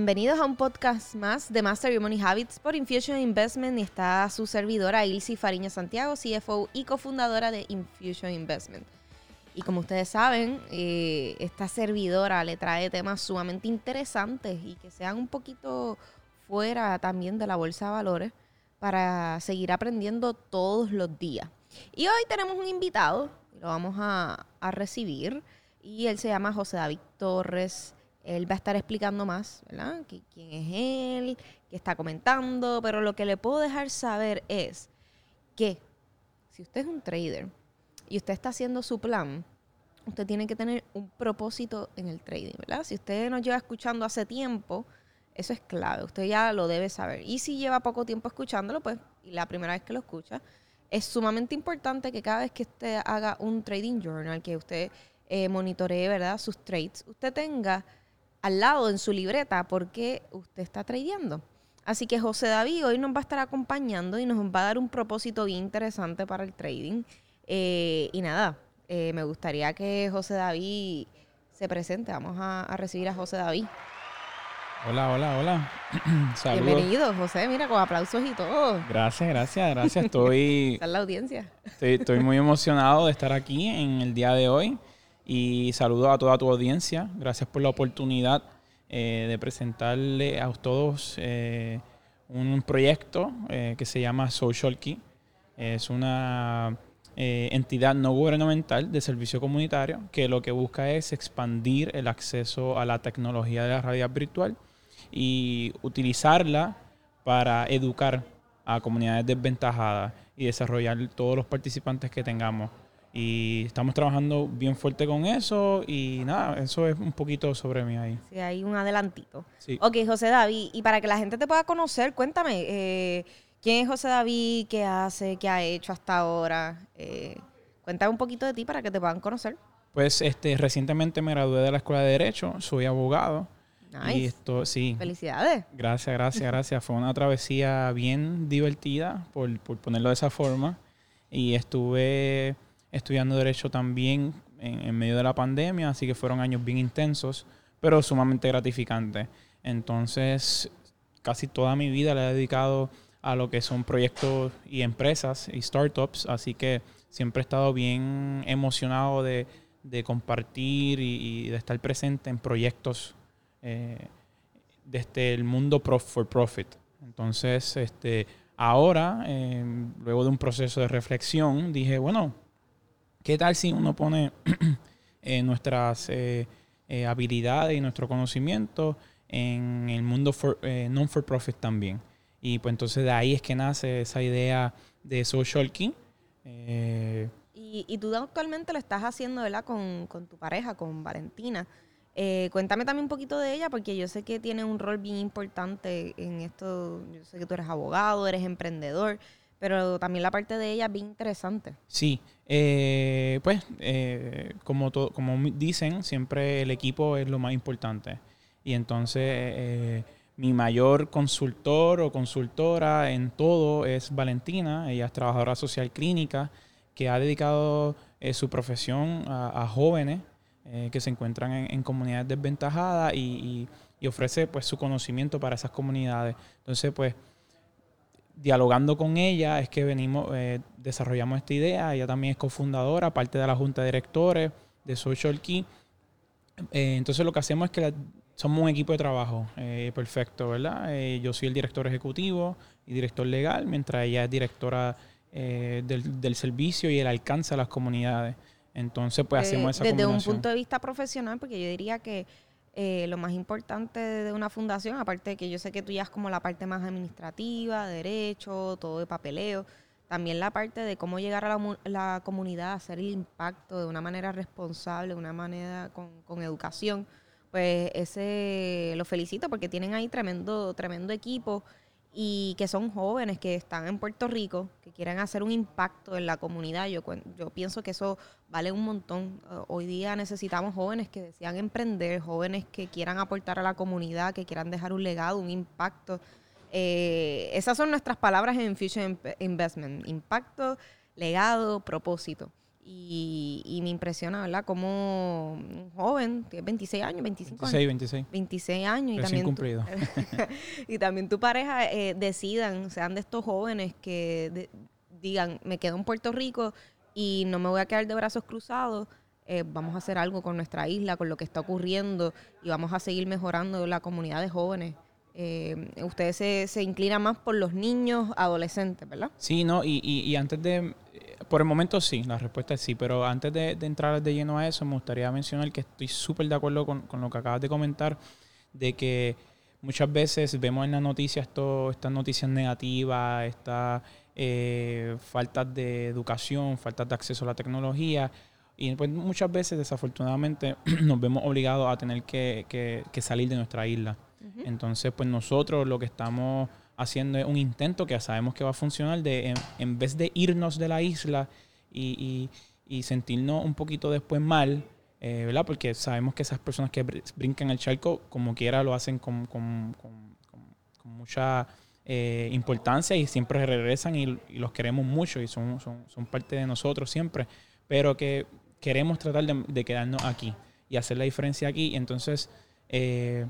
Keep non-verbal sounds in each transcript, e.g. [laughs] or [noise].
Bienvenidos a un podcast más de Master Your Money Habits por Infusion Investment y está su servidora Ilsi Fariña Santiago, CFO y cofundadora de Infusion Investment. Y como ustedes saben, eh, esta servidora le trae temas sumamente interesantes y que sean un poquito fuera también de la bolsa de valores para seguir aprendiendo todos los días. Y hoy tenemos un invitado, lo vamos a, a recibir, y él se llama José David Torres. Él va a estar explicando más, ¿verdad? ¿Quién es él? ¿Qué está comentando? Pero lo que le puedo dejar saber es que si usted es un trader y usted está haciendo su plan, usted tiene que tener un propósito en el trading, ¿verdad? Si usted nos lleva escuchando hace tiempo, eso es clave, usted ya lo debe saber. Y si lleva poco tiempo escuchándolo, pues, y la primera vez que lo escucha, es sumamente importante que cada vez que usted haga un trading journal, que usted eh, monitoree, ¿verdad? Sus trades, usted tenga al lado en su libreta porque usted está tradeando. Así que José David hoy nos va a estar acompañando y nos va a dar un propósito bien interesante para el trading. Eh, y nada, eh, me gustaría que José David se presente. Vamos a, a recibir a José David. Hola, hola, hola. [clears throat] Saludos. Bienvenido, José. Mira, con aplausos y todo. Gracias, gracias, gracias. Estoy, [laughs] Está en la audiencia. estoy, estoy muy emocionado de estar aquí en el día de hoy y saludo a toda tu audiencia. Gracias por la oportunidad eh, de presentarle a todos eh, un proyecto eh, que se llama Social Key. Es una eh, entidad no gubernamental de servicio comunitario que lo que busca es expandir el acceso a la tecnología de la realidad virtual y utilizarla para educar a comunidades desventajadas y desarrollar todos los participantes que tengamos. Y estamos trabajando bien fuerte con eso y nada, eso es un poquito sobre mí ahí. Sí, hay un adelantito. Sí. Ok, José David, y para que la gente te pueda conocer, cuéntame, eh, ¿quién es José David? ¿Qué hace? ¿Qué ha hecho hasta ahora? Eh, cuéntame un poquito de ti para que te puedan conocer. Pues este, recientemente me gradué de la Escuela de Derecho, soy abogado. Nice. Y esto, sí, Felicidades. Gracias, gracias, [laughs] gracias. Fue una travesía bien divertida, por, por ponerlo de esa forma. Y estuve estudiando Derecho también en, medio de la pandemia, así que fueron años bien intensos, pero sumamente gratificantes. Entonces, casi toda mi vida la he dedicado a lo que son proyectos y empresas y startups, así que siempre he estado bien emocionado de, de compartir y, de estar presente en proyectos eh, desde el mundo prof- for profit. Entonces, este, ahora, eh, luego de un proceso de reflexión, dije, bueno, ¿qué tal si uno pone [clears throat] eh, nuestras eh, eh, habilidades y nuestro conocimiento en el mundo for, eh, non for profit también? Y pues entonces de ahí es que nace esa idea de Social. Eh, Y, y tú actualmente lo estás haciendo, ¿verdad? Con, con tu pareja, con Valentina. Cuéntame también un poquito de ella, porque yo sé que tiene un rol bien importante en esto. Yo sé que tú eres abogado, eres emprendedor, pero también la parte de ella es bien interesante. Sí, eh, pues eh, como, to- como dicen, siempre el equipo es lo más importante. Y entonces eh, mi mayor consultor o consultora en todo es Valentina. Ella es trabajadora social clínica que ha dedicado eh, su profesión a, jóvenes que se encuentran en, en comunidades desventajadas y, y- y ofrece pues su conocimiento para esas comunidades. Entonces pues dialogando con ella es que venimos, eh, desarrollamos esta idea. Ella también es cofundadora, parte de la junta de directores de Social Key. Eh, entonces lo que hacemos es que la- somos un equipo de trabajo eh, perfecto, ¿verdad? Yo soy el director ejecutivo y director legal, mientras ella es directora del, del servicio y el alcance a las comunidades. Entonces, pues hacemos esa Desde un punto de vista profesional, porque yo diría que eh, lo más importante de una fundación, aparte de que yo sé que tú ya es como la parte más administrativa, derecho, todo de papeleo, también la parte de cómo llegar a la, la comunidad, hacer el impacto de una manera responsable, de una manera con, con educación, pues ese lo felicito porque tienen ahí tremendo, tremendo equipo y que son jóvenes que están en Puerto Rico, que quieren hacer un impacto en la comunidad. Yo, pienso que eso vale un montón. Hoy día necesitamos jóvenes que desean emprender, jóvenes que quieran aportar a la comunidad, que quieran dejar un legado, un impacto. Eh, esas son nuestras palabras en Future Investment. Impacto, legado, propósito. Y, me impresiona, ¿verdad? Como un joven, tiene 26 años, 25 26, 26. 26 años. y también cumplido. [laughs] y también tu pareja eh, decidan, sean de estos jóvenes que digan, me quedo en Puerto Rico y no me voy a quedar de brazos cruzados. Eh, vamos a hacer algo con nuestra isla, con lo que está ocurriendo y vamos a seguir mejorando la comunidad de jóvenes. Eh, ustedes se, se inclinan más por los niños, adolescentes, ¿verdad? Sí, no, y, y antes de, por el momento sí, la respuesta es sí, pero antes de, entrar de lleno a eso, me gustaría mencionar que estoy súper de acuerdo con, lo que acabas de comentar, de que muchas veces vemos en las noticias estas noticias negativas, estas eh, faltas de educación, faltas de acceso a la tecnología, y pues muchas veces desafortunadamente [clears throat] nos vemos obligados a tener que, salir de nuestra isla. Entonces, pues nosotros lo que estamos haciendo un intento que sabemos que va a funcionar de en, vez de irnos de la isla y, sentirnos un poquito después mal, eh, ¿verdad? Porque sabemos que esas personas que brincan el charco, como quiera, lo hacen con, mucha eh, importancia y siempre regresan y, los queremos mucho y son, son, parte de nosotros siempre, pero que queremos tratar de, quedarnos aquí y hacer la diferencia aquí. Entonces, eh,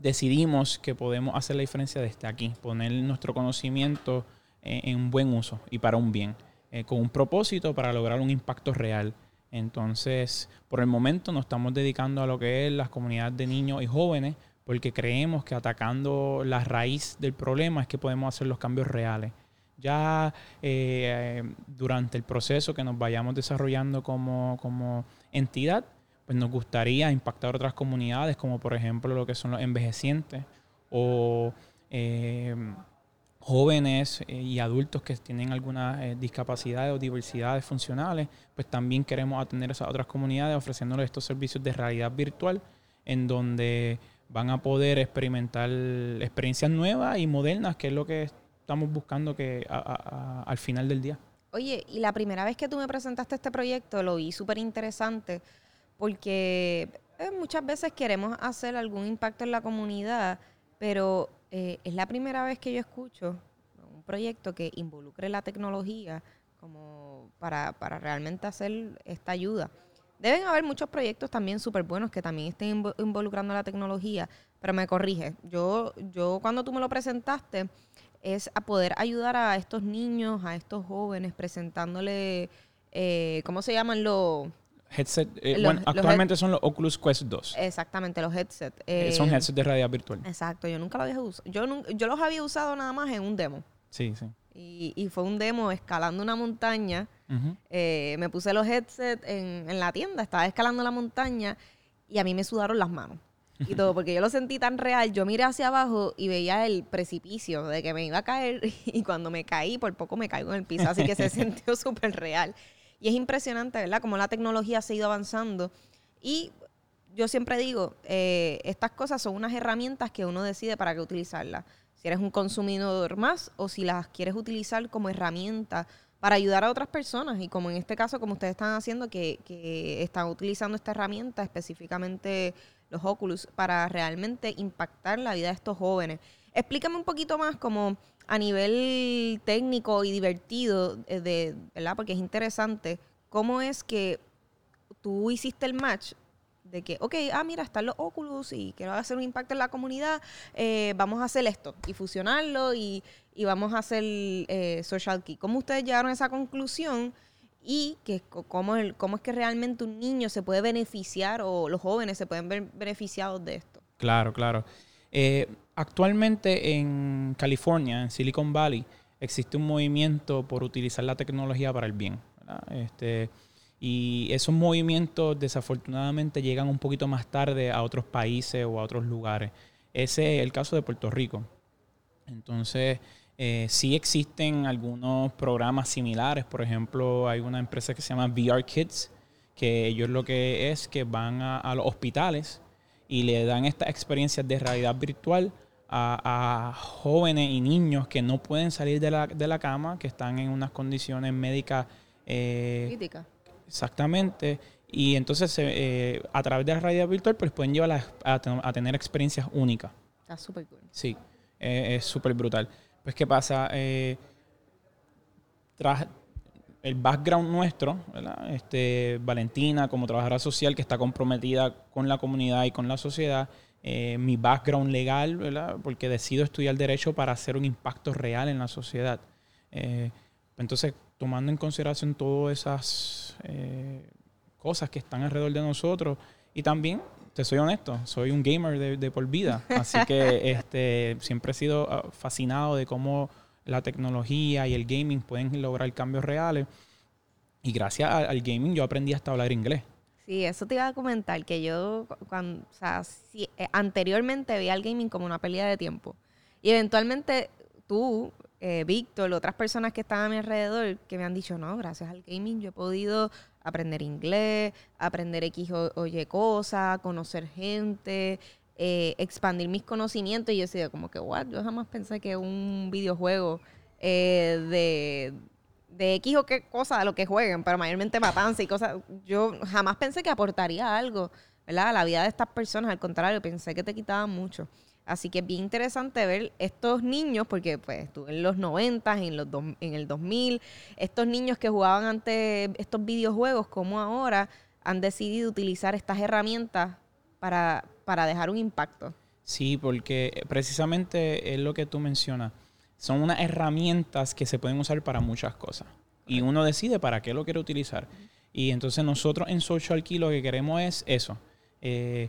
decidimos que podemos hacer la diferencia desde aquí, poner nuestro conocimiento en, un buen uso y para un bien, eh, con un propósito para lograr un impacto real. Entonces, por el momento nos estamos dedicando a lo que es las comunidades de niños y jóvenes, porque creemos que atacando la raíz del problema es que podemos hacer los cambios reales. Ya eh, durante el proceso que nos vayamos desarrollando como, como entidad, pues nos gustaría impactar otras comunidades, como por ejemplo lo que son los envejecientes o eh, jóvenes eh, y adultos que tienen alguna eh, discapacidad o diversidades funcionales, pues también queremos atender a esas otras comunidades ofreciéndoles estos servicios de realidad virtual en donde van a poder experimentar experiencias nuevas y modernas, que es lo que estamos buscando que al final del día. Oye, y la primera vez que tú me presentaste este proyecto lo vi súper interesante porque eh, muchas veces queremos hacer algún impacto en la comunidad, pero eh, es la primera vez que yo escucho un proyecto que involucre la tecnología como para, para realmente hacer esta ayuda. Deben haber muchos proyectos también súper buenos que también estén involucrando la tecnología, pero me corrige. Yo, yo cuando tú me lo presentaste es a poder ayudar a estos niños, a estos jóvenes, presentándole, eh, ¿cómo se llaman los headset. Eh, bueno, actualmente son los Oculus Quest 2. Exactamente, los headsets. Eh, son headsets de realidad virtual. Exacto, yo nunca los había usado. Yo, yo los había usado nada más en un demo. Sí, sí. Y, y fue un demo escalando una montaña. Eh, me puse los headsets en, en la tienda, estaba escalando la montaña y a mí me sudaron las manos y todo, porque yo lo sentí tan real. Yo miré hacia abajo y veía el precipicio de que me iba a caer [laughs] y cuando me caí, por poco me caigo en el piso, así que se [laughs] sintió súper real. Y es impresionante, ¿verdad? Cómo la tecnología ha ido avanzando. Y yo siempre digo, eh, estas cosas son unas herramientas que uno decide para qué utilizarlas. Si eres un consumidor más o si las quieres utilizar como herramienta para ayudar a otras personas. Y como en este caso, como ustedes están haciendo, que, que están utilizando esta herramienta, específicamente los Oculus, para realmente impactar la vida de estos jóvenes. Explícame un poquito más como a nivel técnico y divertido, eh, ¿verdad? Porque es interesante, ¿cómo es que tú hiciste el match de que, ok, ah, mira, están los Oculus y quiero hacer un impacto en la comunidad, eh, vamos a hacer esto y fusionarlo y, vamos a hacer eh, Social Key. ¿Cómo ustedes llegaron a esa conclusión? Y que, cómo, el, cómo es que realmente un niño se puede beneficiar o los jóvenes se pueden ver beneficiados de esto. Claro, claro. Actualmente en California, en Silicon Valley, existe un movimiento por utilizar la tecnología para el bien. Este, y esos movimientos desafortunadamente llegan un poquito más tarde a otros países o a otros lugares. Ese es el caso de Puerto Rico. Entonces, eh, sí existen algunos programas similares. Por ejemplo, hay una empresa que se llama VR Kids, que ellos lo que es que van a los hospitales y le dan estas experiencias de realidad virtual a, jóvenes y niños que no pueden salir de la, de la cama, que están en unas condiciones médicas eh, críticas. Exactamente. Y entonces eh, a través de la realidad virtual pues pueden llevar a, tener experiencias únicas. Está súper cool. Sí, eh, es súper brutal. Pues ¿qué pasa? tras, el background nuestro, ¿verdad? Este, Valentina como trabajadora social que está comprometida con la comunidad y con la sociedad, eh, mi background legal, ¿verdad? porque decido estudiar derecho para hacer un impacto real en la sociedad. Eh, entonces, tomando en consideración todas esas eh, cosas que están alrededor de nosotros y también te soy honesto, soy un gamer de, por vida, así que [laughs] este, siempre he sido ah, fascinado de cómo la tecnología y el gaming pueden lograr cambios reales. Y gracias al, gaming yo aprendí hasta hablar inglés. Sí, eso te iba a comentar, que yo cuando, o sea, eh, anteriormente veía el gaming como una pelea de tiempo. Y eventualmente tú, eh, Víctor, otras personas que están a mi alrededor, que me han dicho, no, gracias al gaming yo he podido aprender inglés, aprender X o, Y cosas, conocer gente, eh, expandir mis conocimientos. Y yo decía, como que, what, yo jamás pensé que un videojuego eh, de, de X o qué cosa de lo que jueguen, pero mayormente matanza y cosas, yo jamás pensé que aportaría algo, ¿verdad? A la vida de estas personas, al contrario, pensé que te quitaba mucho. Así que es bien interesante ver estos niños, porque pues en los 90, en, los en el 2000, estos niños que jugaban ante estos videojuegos, como ahora han decidido utilizar estas herramientas para, para dejar un impacto. Sí, porque precisamente es lo que tú mencionas. Son unas herramientas que se pueden usar para muchas cosas. Y uno decide para qué lo quiere utilizar. Y entonces nosotros en Social Key lo que queremos es eso. Eh,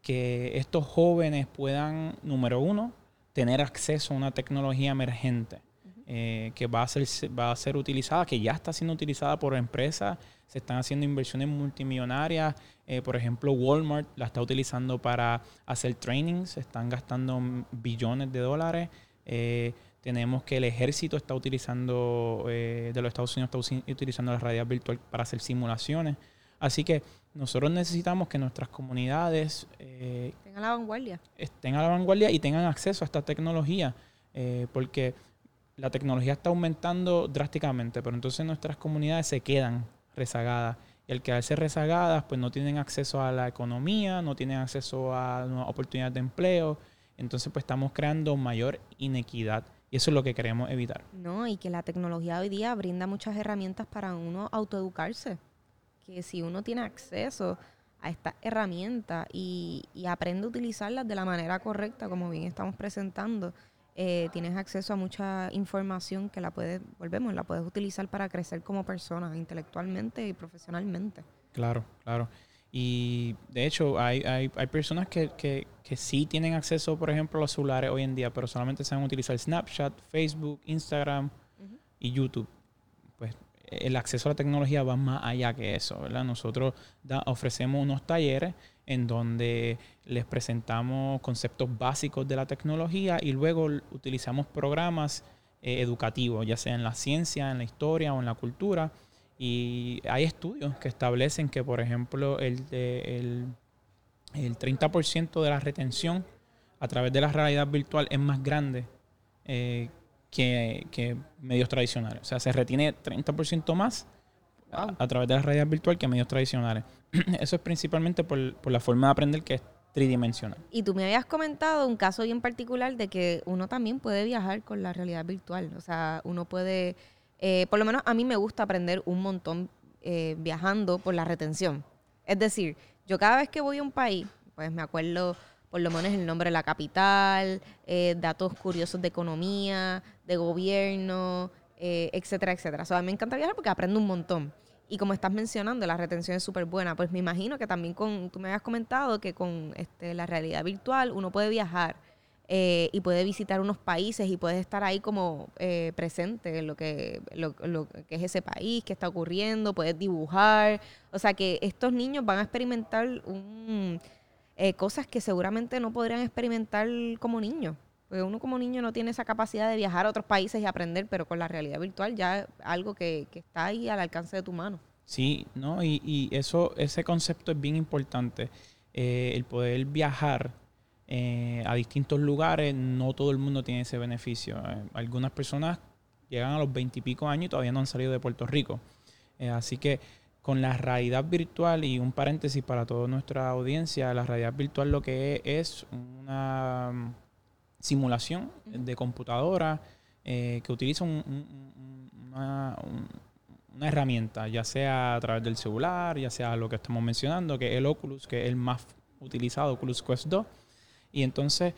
que estos jóvenes puedan, número uno, tener acceso a una tecnología emergente eh, que va a, ser, va a ser utilizada, que ya está siendo utilizada por empresas, se están haciendo inversiones multimillonarias, eh, por ejemplo Walmart la está utilizando para hacer trainings, están gastando billones de dólares. Eh, tenemos que el ejército está utilizando, de los Estados Unidos está utilizando la realidad virtual para hacer simulaciones. Así que nosotros necesitamos que nuestras comunidades eh, tengan la vanguardia. Estén a la vanguardia y tengan acceso a esta tecnología, eh, porque la tecnología está aumentando drásticamente, pero entonces nuestras comunidades se quedan rezagadas. Y al quedarse rezagadas, pues no tienen acceso a la economía, no tienen acceso a oportunidades de empleo. Entonces, pues estamos creando mayor inequidad. Y eso es lo que queremos evitar. No, y que la tecnología hoy día brinda muchas herramientas para uno autoeducarse que si uno tiene acceso a esta herramienta y, aprende a utilizarlas de la manera correcta, como bien estamos presentando, eh, tienes acceso a mucha información que la puedes, volvemos, la puedes utilizar para crecer como persona, intelectualmente y profesionalmente. Claro, claro. Y de hecho, hay, hay, hay personas que, que, que, sí tienen acceso, por ejemplo, a los celulares hoy en día, pero solamente saben utilizar Snapchat, Facebook, Instagram y YouTube el acceso a la tecnología va más allá que eso, ¿verdad? Nosotros ofrecemos unos talleres en donde les presentamos conceptos básicos de la tecnología y luego utilizamos programas eh, educativos, ya sea en la ciencia, en la historia o en la cultura. Y hay estudios que establecen que, por ejemplo, el, el, el 30% de la retención a través de la realidad virtual es más grande eh, que, medios tradicionales. O sea, se retiene 30% más a, través de la realidad virtual que medios tradicionales. [clears throat] Eso es principalmente por, la forma de aprender que es tridimensional. Y tú me habías comentado un caso bien particular de que uno también puede viajar con la realidad virtual. O sea, uno puede, eh, por lo menos a mí me gusta aprender un montón eh, viajando por la retención. Es decir, yo cada vez que voy a un país, pues me acuerdo por lo menos el nombre de la capital, eh, datos curiosos de economía, de gobierno, etcétera, etcétera. O sea, me encanta viajar porque aprendo un montón. Y como estás mencionando, la retención es súper buena. Pues me imagino que también con, tú me habías comentado que con este, la realidad virtual uno puede viajar eh, y puede visitar unos países y puedes estar ahí como presente en lo que, lo, lo, que es ese país, qué está ocurriendo, puedes dibujar. O sea que estos niños van a experimentar un eh, cosas que seguramente no podrían experimentar como niños. Porque uno como niño no tiene esa capacidad de viajar a otros países y aprender, pero con la realidad virtual ya es algo que, está ahí al alcance de tu mano. Sí, ¿no? Y, eso, ese concepto es bien importante. Eh, el poder viajar eh, a distintos lugares, no todo el mundo tiene ese beneficio. algunas personas llegan a los veintipico años y todavía no han salido de Puerto Rico. así que con la realidad virtual y un paréntesis para toda nuestra audiencia, la realidad virtual lo que es, una mm, simulación de computadora eh, que utiliza una, una herramienta, ya sea a través del celular, ya sea lo que estamos mencionando, que es el Oculus, que es el más utilizado, Oculus Quest 2. Y entonces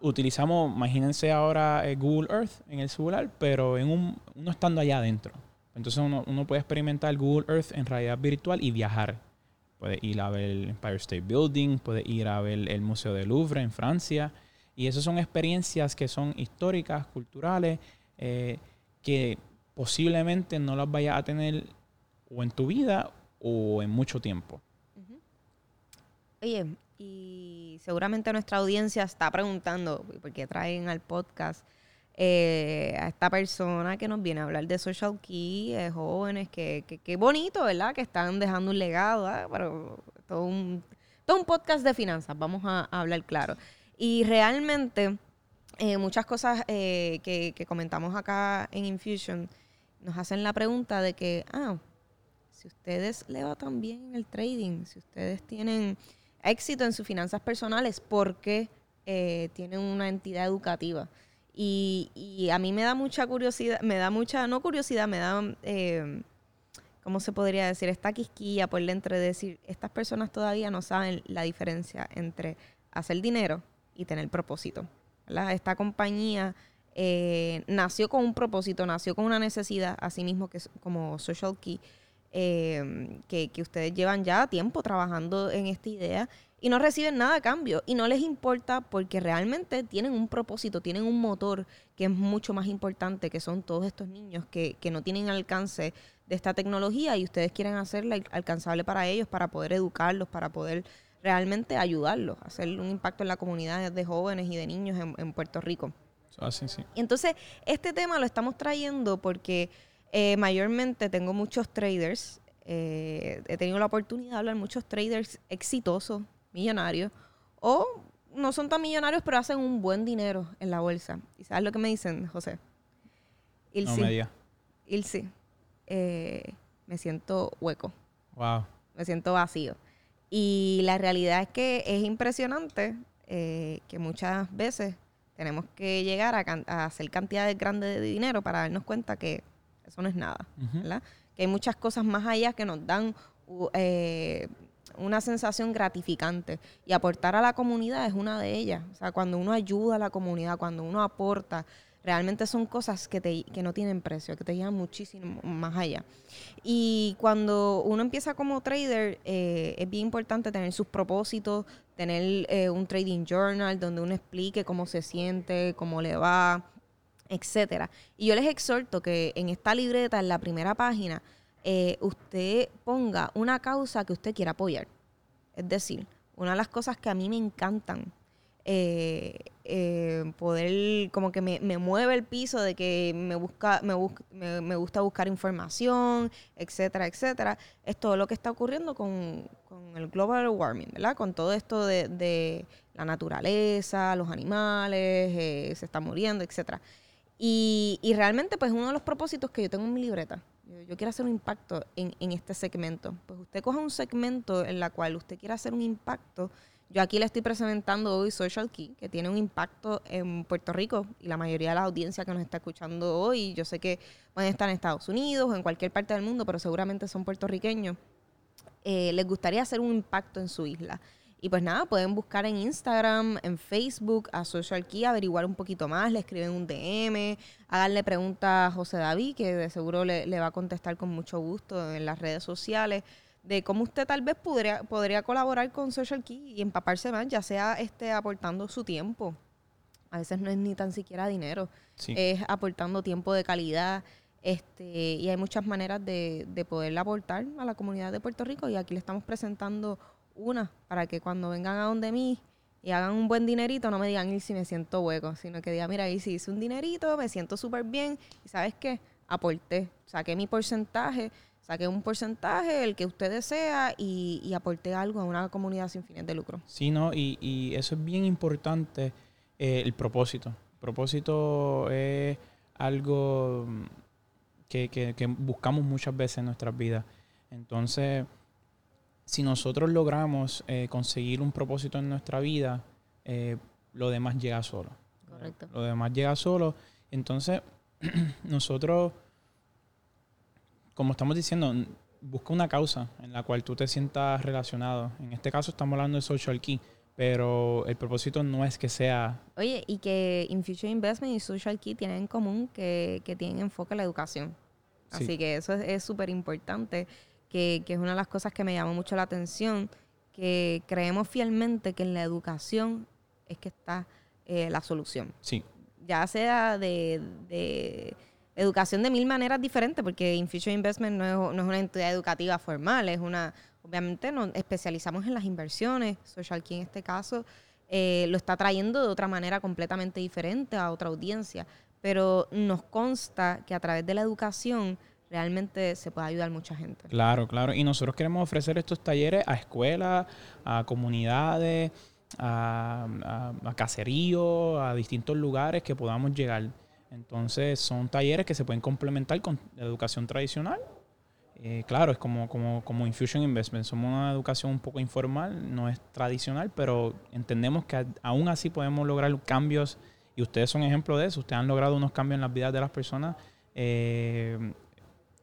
utilizamos, imagínense ahora eh, Google Earth en el celular, pero en un, uno estando allá adentro. Entonces uno, uno puede experimentar Google Earth en realidad virtual y viajar. Puede ir a ver el Empire State Building, puede ir a ver el Museo del Louvre en Francia. Y esas son experiencias que son históricas, culturales, eh, que posiblemente no las vayas a tener o en tu vida o en mucho tiempo. Oye, y seguramente nuestra audiencia está preguntando, ¿por qué traen al podcast eh, a esta persona que nos viene a hablar de Social Key, de jóvenes, que, que, bonito, ¿verdad? Que están dejando un legado, ¿ah? pero todo un, todo un podcast de finanzas, vamos a, hablar claro. Y realmente eh, muchas cosas eh, que, que comentamos acá en Infusion nos hacen la pregunta de que, ah, si ustedes le va tan bien en el trading, si ustedes tienen éxito en sus finanzas personales, ¿por qué eh, tienen una entidad educativa? Y, a mí me da mucha curiosidad, me da mucha, no curiosidad, me da, eh, ¿cómo se podría decir? Esta quisquilla por dentro de decir, estas personas todavía no saben la diferencia entre hacer dinero y tener propósito. Esta compañía eh, nació con un propósito, nació con una necesidad, así mismo que como Social Key, eh, que, que, ustedes llevan ya tiempo trabajando en esta idea y no reciben nada a cambio y no les importa porque realmente tienen un propósito, tienen un motor que es mucho más importante, que son todos estos niños que, que no tienen alcance de esta tecnología y ustedes quieren hacerla alcanzable para ellos, para poder educarlos, para poder realmente ayudarlos, hacer un impacto en la comunidad de jóvenes y de niños en Puerto Rico. Y entonces, este tema lo estamos trayendo porque eh, mayormente tengo muchos traders, eh, he tenido la oportunidad de hablar muchos traders exitosos, millonarios, o no son tan millonarios, pero hacen un buen dinero en la bolsa. ¿Y sabes lo que me dicen, José? Ilse. No, Ilse, eh, me siento hueco. Wow. Me siento vacío. Y la realidad es que es impresionante que muchas veces tenemos que llegar a, hacer cantidades grandes de dinero para darnos cuenta que eso no es nada, ¿verdad? Que hay muchas cosas más allá que nos dan eh, una sensación gratificante y aportar a la comunidad es una de ellas. O sea, cuando uno ayuda a la comunidad, cuando uno aporta, realmente son cosas que, te, que no tienen precio, que te llevan muchísimo más allá. Y cuando uno empieza como trader, eh, es bien importante tener sus propósitos, tener eh, un trading journal donde uno explique cómo se siente, cómo le va, etcétera. Y yo les exhorto que en esta libreta, en la primera página, eh, usted ponga una causa que usted quiera apoyar. Es decir, una de las cosas que a mí me encantan eh, eh, poder, como que me, mueve el piso de que me, busca, me, me, gusta buscar información, etcétera, etcétera. Es todo lo que está ocurriendo con, el global warming, ¿verdad? Con todo esto de, la naturaleza, los animales, se está muriendo, etcétera. Y, y, realmente, pues, uno de los propósitos que yo tengo en mi libreta, yo, quiero hacer un impacto en, en este segmento. Pues usted coja un segmento en la cual usted quiera hacer un impacto yo aquí le estoy presentando hoy Social Key, que tiene un impacto en Puerto Rico y la mayoría de la audiencia que nos está escuchando hoy, yo sé que pueden estar en Estados Unidos o en cualquier parte del mundo, pero seguramente son puertorriqueños, eh, les gustaría hacer un impacto en su isla. Y pues nada, pueden buscar en Instagram, en Facebook a Social Key, averiguar un poquito más, le escriben un DM, haganle preguntas a José David, que de seguro le, le va a contestar con mucho gusto en las redes sociales de cómo usted tal vez podría, podría colaborar con Social Key y empaparse más, ya sea este aportando su tiempo. A veces no es ni tan siquiera dinero, es aportando tiempo de calidad. Este, y hay muchas maneras de, de poder aportar a la comunidad de Puerto Rico y aquí le estamos presentando una para que cuando vengan a donde mí y hagan un buen dinerito, no me digan, si me siento hueco, sino que digan, mira, y si hice un dinerito, me siento súper bien, y sabes qué, aporté, saqué mi porcentaje, saque un porcentaje, el que usted desea, y, aporte algo a una comunidad sin fines de lucro. Sí, ¿no? Y, eso es bien importante, eh, el propósito. El propósito es algo que, que, buscamos muchas veces en nuestras vidas. Entonces, si nosotros logramos eh, conseguir un propósito en nuestra vida, eh, lo demás llega solo. Correcto. Lo demás llega solo. Entonces, [clears throat] nosotros como estamos diciendo, busca una causa en la cual tú te sientas relacionado. En este caso estamos hablando de Social Key, pero el propósito no es que sea... Oye, y que Infusion Investment y Social Key tienen en común que, que tienen enfoque en la educación. Así que eso es súper importante, que, que, es una de las cosas que me llamó mucho la atención, que creemos fielmente que en la educación es que está eh, la solución. Sí. Ya sea de, de, educación de mil maneras diferentes, porque Infusion Investment no es, no es una entidad educativa formal, es una, obviamente nos especializamos en las inversiones, Social Key en este caso eh, lo está trayendo de otra manera completamente diferente a otra audiencia, pero nos consta que a través de la educación realmente se puede ayudar mucha gente. Claro, claro. Y nosotros queremos ofrecer estos talleres a escuelas, a comunidades, a, a, caseríos, a distintos lugares que podamos llegar. Entonces son talleres que se pueden complementar con la educación tradicional. Eh, claro, es como, como, como Infusion Investment. Somos una educación un poco informal, no es tradicional, pero entendemos que aún así podemos lograr cambios y ustedes son ejemplo de eso. Ustedes han logrado unos cambios en las vidas de las personas eh,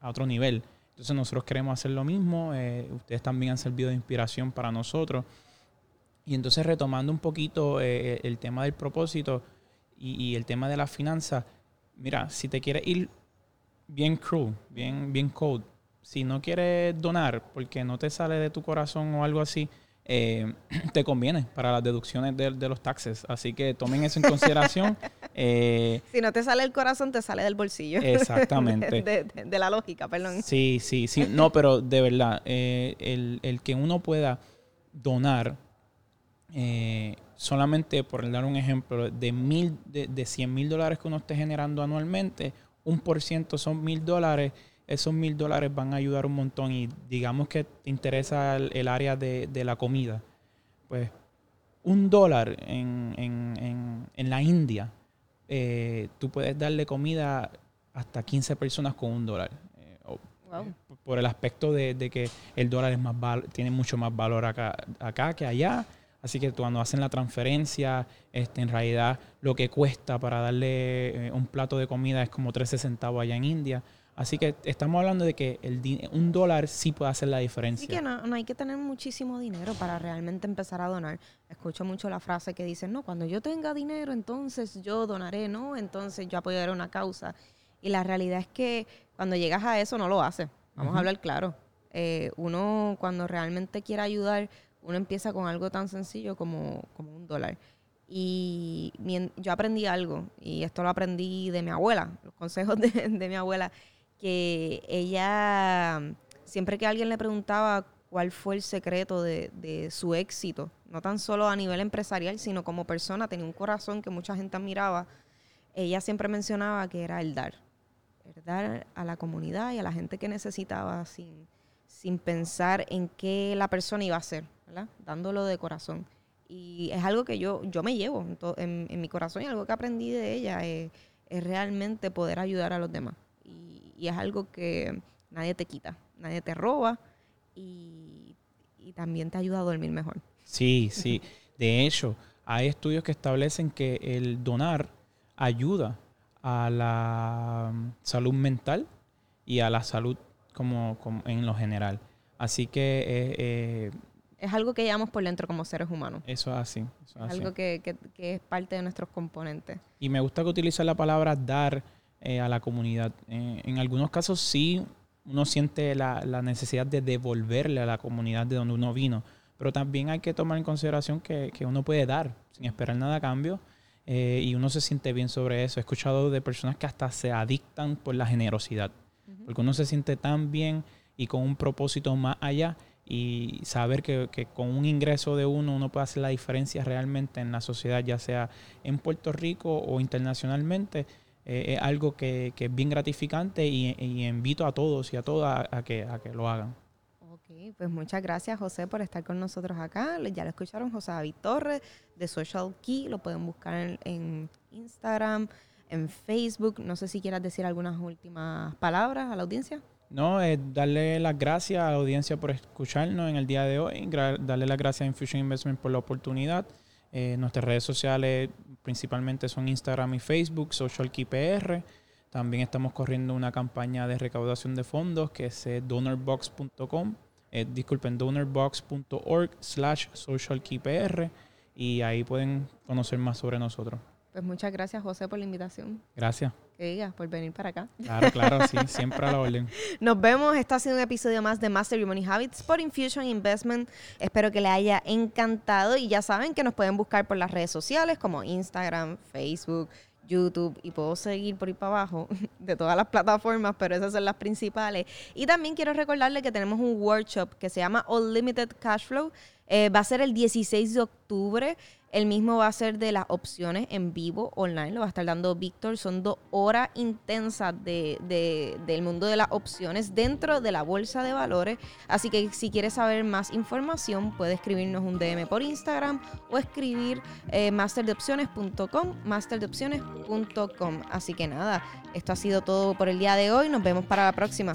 a otro nivel. Entonces nosotros queremos hacer lo mismo. Eh, ustedes también han servido de inspiración para nosotros. Y entonces retomando un poquito eh, el tema del propósito y, el tema de la finanza, mira, si te quieres ir bien cruel, bien, bien cold, si no quieres donar porque no te sale de tu corazón o algo así, eh, [clears throat] te conviene para las deducciones de, los taxes. Así que tomen eso en consideración. [laughs] Eh, si no te sale el corazón, te sale del bolsillo. Exactamente. [laughs] de, la lógica, perdón. Sí, sí, sí. No, [laughs] pero de verdad, eh, el, que uno pueda donar, solamente por dar un ejemplo, de, mil, de, de 100 mil dólares que uno esté generando anualmente, un por ciento son mil dólares esos mil dólares van a ayudar un montón y digamos que te interesa el, área de, la comida, pues un dólar en, la India, eh, tú puedes darle comida hasta 15 personas con un dólar. Eh, por el aspecto de, que el dólar es más tiene mucho más valor acá, acá que allá. Así que cuando hacen la transferencia, este, en realidad lo que cuesta para darle eh, un plato de comida es como 13 centavos allá en India. Así que estamos hablando de que el un dólar sí puede hacer la diferencia. Sí que no, no, hay que tener muchísimo dinero para realmente empezar a donar. Escucho mucho la frase que dicen, no, cuando yo tenga dinero, entonces yo donaré, ¿no? Entonces yo apoyaré una causa. Y la realidad es que cuando llegas a eso no lo haces. Vamos a hablar claro. Eh, uno cuando realmente quiere ayudar, uno empieza con algo tan sencillo como, como un dólar. Y yo aprendí algo, y esto lo aprendí de mi abuela, los consejos [laughs] de, de mi abuela que ella, siempre que alguien le preguntaba cuál fue el secreto de, su éxito, no tan solo a nivel empresarial, sino como persona, tenía un corazón que mucha gente admiraba, ella siempre mencionaba que era el dar, el dar a la comunidad y a la gente que necesitaba sin, sin pensar en qué la persona iba a hacer, dándolo de corazón. Y es algo que yo, yo me llevo en, mi corazón y algo que aprendí de ella es realmente poder ayudar a los demás y es algo que nadie te quita, nadie te roba y, también te ayuda a dormir mejor. Sí, sí. [laughs] De hecho, hay estudios que establecen que el donar ayuda a la mm, salud mental y a la salud como, en lo general. Así que... Eh, eh, es algo que llevamos por dentro como seres humanos. Eso es así. es algo que, es parte de nuestros componentes. Y me gusta que utiliza la palabra dar eh, a la comunidad. Eh, en algunos casos sí uno siente la, necesidad de devolverle a la comunidad de donde uno vino, pero también hay que tomar en consideración que, uno puede dar sin esperar nada a cambio eh, y uno se siente bien sobre eso. He escuchado de personas que hasta se adictan por la generosidad, porque uno se siente tan bien y con un propósito más allá y saber que, que, con un ingreso de uno uno puede hacer la diferencia realmente en la sociedad, ya sea en Puerto Rico o internacionalmente, eh, es algo que, es bien gratificante y, invito a todos y a todas a, que, a que lo hagan. Ok, pues muchas gracias José por estar con nosotros acá. Ya lo escucharon, José David Torres de Social Key, lo pueden buscar en, Instagram, en Facebook. No sé si quieras decir algunas últimas palabras a la audiencia. No, es darle las gracias a la audiencia por escucharnos en el día de hoy, darle las gracias a Infusion Investment por la oportunidad. Eh, nuestras redes sociales principalmente son Instagram y Facebook, SocialKeyPR. También estamos corriendo una campaña de recaudación de fondos que es eh, donorbox.com, eh, disculpen, donorbox.org slash socialkeypr y ahí pueden conocer más sobre nosotros. Pues muchas gracias, José, por la invitación. Gracias. Que digas, por venir para acá. Claro, claro, sí, [laughs] siempre a la orden. Nos vemos. Esto ha sido un episodio más de Master Your Money Habits por Infusion Investment. Espero que les haya encantado y ya saben que nos pueden buscar por las redes sociales como Instagram, Facebook, YouTube y puedo seguir por ahí para abajo [laughs] de todas las plataformas, pero esas son las principales. Y también quiero recordarles que tenemos un workshop que se llama Unlimited Cash Flow. Eh, va a ser el 16 de octubre. El mismo va a ser de las opciones en vivo, online, lo va a estar dando Víctor. Son dos horas intensas de, de, del mundo de las opciones dentro de la bolsa de valores. Así que si quieres saber más información, puede escribirnos un DM por Instagram o escribir eh, masterdeopciones.com, masterdeopciones.com. Así que nada, esto ha sido todo por el día de hoy. Nos vemos para la próxima.